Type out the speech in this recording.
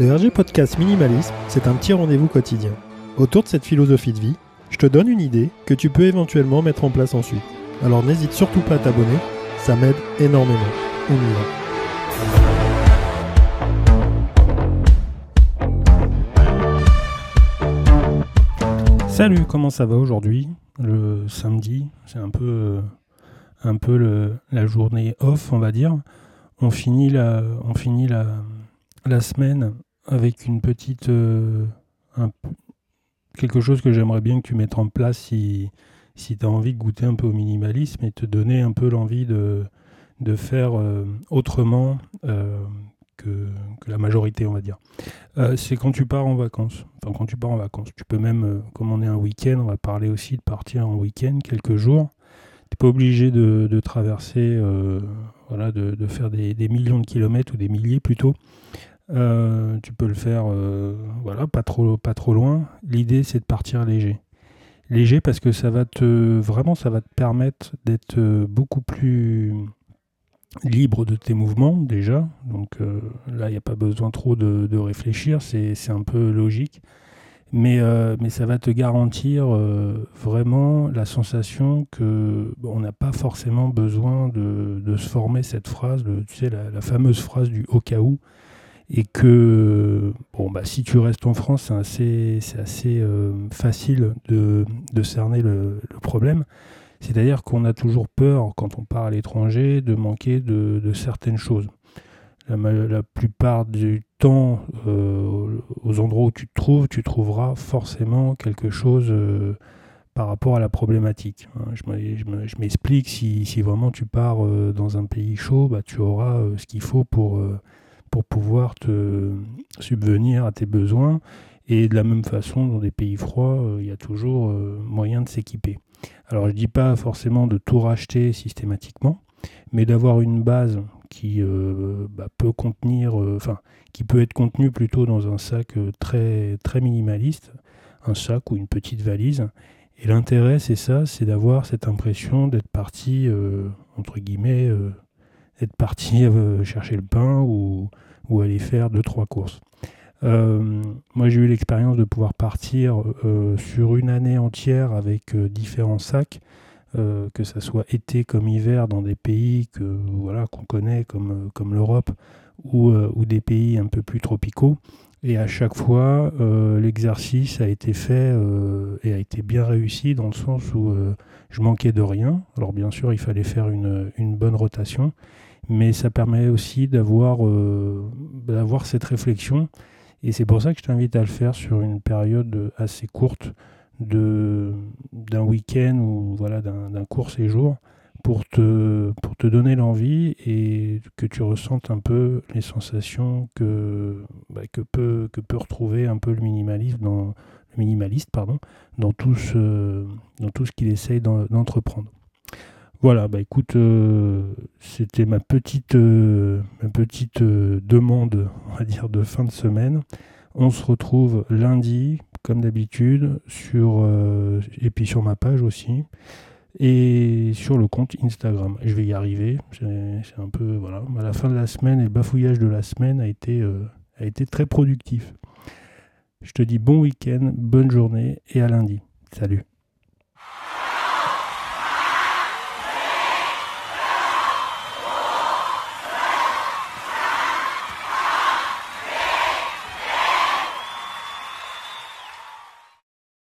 Le RG Podcast Minimalisme, c'est un petit rendez-vous quotidien. Autour de cette philosophie de vie, je te donne une idée que tu peux éventuellement mettre en place ensuite. Alors n'hésite surtout pas à t'abonner, ça m'aide énormément. On y. Salut, comment ça va aujourd'hui? Le samedi, c'est un peu, peu la journée off, on va dire. On finit la semaine avec une petite. Euh, quelque chose que j'aimerais bien que tu mettes en place si, si tu as envie de goûter un peu au minimalisme et te donner un peu l'envie de, de faire euh, autrement euh, que, que, la majorité, on va dire. c'est quand tu pars en vacances. Enfin, quand tu pars en vacances. Tu peux même, comme on est un week-end, on va parler aussi de partir en week-end quelques jours. Tu n'es pas obligé de, de traverser, voilà, de, de faire des, des, millions de kilomètres ou des milliers plutôt euh, tu peux le faire euh, voilà, pas trop, pas trop loin. L'idée, c'est de partir léger. Léger parce que ça va te vraiment ça va te permettre d'être euh, beaucoup plus libre de tes mouvements déjà. Donc là, il n'y a pas besoin trop de, réfléchir, c'est un peu logique. Mais, mais ça va te garantir vraiment la sensation que on n'a pas forcément besoin de, de, se former cette phrase, tu sais, la, fameuse phrase du au cas où et que bon, bah, si tu restes en France, c'est assez, assez euh, facile de, de, cerner le, problème. C'est-à-dire qu'on a toujours peur, quand on part à l'étranger, de manquer de, de certaines choses. La, la, plupart du temps, euh, aux endroits où tu te trouves, tu trouveras forcément quelque chose euh, par rapport à la problématique. Hein. Je m'explique, si, si, vraiment tu pars dans un pays chaud, bah, tu auras ce qu'il faut pour pour pouvoir te subvenir à tes besoins. Et de la même façon, dans des pays froids, euh, il y a toujours euh, moyen de s'équiper. Alors je ne dis pas forcément de tout racheter systématiquement, mais d'avoir une base qui euh, bah, peut contenir, enfin, qui peut être contenue plutôt dans un sac très, très minimaliste, un sac ou une petite valise. Et l'intérêt, c'est ça, c'est d'avoir cette impression d'être parti, entre guillemets, être parti euh, chercher le pain ou, aller faire deux, trois courses. Euh, moi, j'ai eu l'expérience de pouvoir partir euh, sur une année entière avec différents sacs, que ce soit été comme hiver dans des pays que voilà qu'on connaît comme, l'Europe ou, des pays un peu plus tropicaux. Et à chaque fois, l'exercice a été fait et a été bien réussi dans le sens où je manquais de rien. Alors bien sûr, il fallait faire une, une bonne rotation mais ça permet aussi d'avoir euh, cette réflexion. Et c'est pour ça que je t'invite à le faire sur une période assez courte d'un week-end ou voilà d'un court séjour pour te, pour te donner l'envie et que tu ressentes un peu les sensations que, bah, que, peut, que peut retrouver un peu le minimaliste dans, minimaliste pardon, dans, tout ce, dans tout ce qu'il essaye d'entreprendre. Voilà, bah écoute, euh, c'était ma petite, euh, ma petite euh, demande, on va dire, de fin de semaine. On se retrouve lundi, comme d'habitude, sur et puis sur ma page aussi, et sur le compte Instagram. Je vais y arriver. C'est un peu voilà. À la fin de la semaine et le bafouillage de la semaine a été, a été très productif. Je te dis bon week-end, bonne journée et à lundi. Salut.